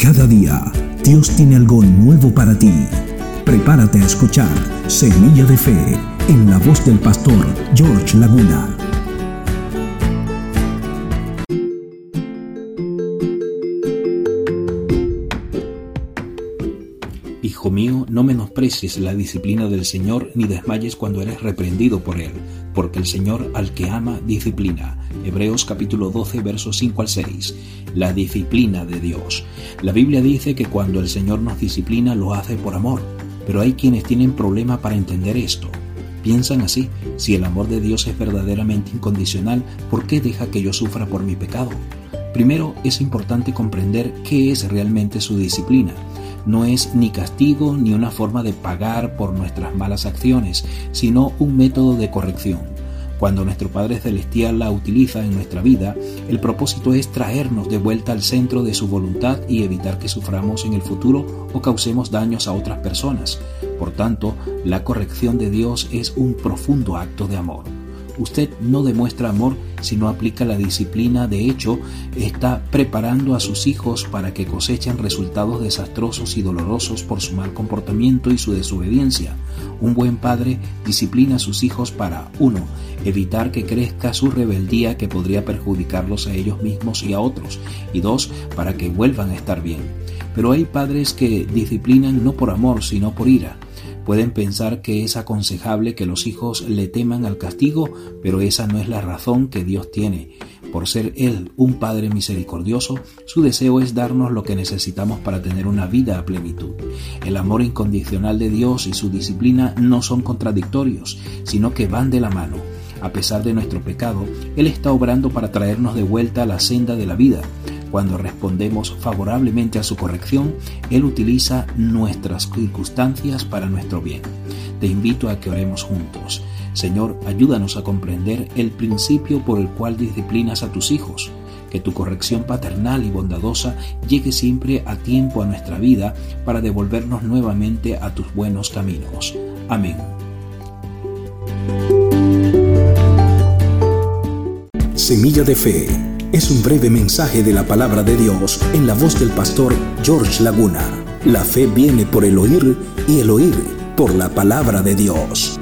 Cada día Dios tiene algo nuevo para ti. Prepárate a escuchar Semilla de Fe en la voz del pastor George Laguna. Hijo mío, no menosprecies la disciplina del Señor ni desmayes cuando eres reprendido por Él, porque el Señor al que ama disciplina. Hebreos capítulo 12 versos 5 al 6. La disciplina de Dios. La Biblia dice que cuando el Señor nos disciplina lo hace por amor, pero hay quienes tienen problema para entender esto. Piensan así, si el amor de Dios es verdaderamente incondicional, ¿por qué deja que yo sufra por mi pecado? Primero es importante comprender qué es realmente su disciplina no es ni castigo ni una forma de pagar por nuestras malas acciones, sino un método de corrección. Cuando nuestro Padre Celestial la utiliza en nuestra vida, el propósito es traernos de vuelta al centro de su voluntad y evitar que suframos en el futuro o causemos daños a otras personas. Por tanto, la corrección de Dios es un profundo acto de amor. Usted no demuestra amor si no aplica la disciplina, de hecho, está preparando a sus hijos para que cosechen resultados desastrosos y dolorosos por su mal comportamiento y su desobediencia. Un buen padre disciplina a sus hijos para 1. evitar que crezca su rebeldía que podría perjudicarlos a ellos mismos y a otros, y 2. para que vuelvan a estar bien. Pero hay padres que disciplinan no por amor, sino por ira. Pueden pensar que es aconsejable que los hijos le teman al castigo, pero esa no es la razón que Dios tiene. Por ser Él un Padre misericordioso, su deseo es darnos lo que necesitamos para tener una vida a plenitud. El amor incondicional de Dios y su disciplina no son contradictorios, sino que van de la mano. A pesar de nuestro pecado, Él está obrando para traernos de vuelta a la senda de la vida. Cuando respondemos favorablemente a su corrección, Él utiliza nuestras circunstancias para nuestro bien. Te invito a que oremos juntos. Señor, ayúdanos a comprender el principio por el cual disciplinas a tus hijos. Que tu corrección paternal y bondadosa llegue siempre a tiempo a nuestra vida para devolvernos nuevamente a tus buenos caminos. Amén. Semilla de Fe es un breve mensaje de la palabra de Dios en la voz del pastor George Laguna. La fe viene por el oír y el oír por la palabra de Dios.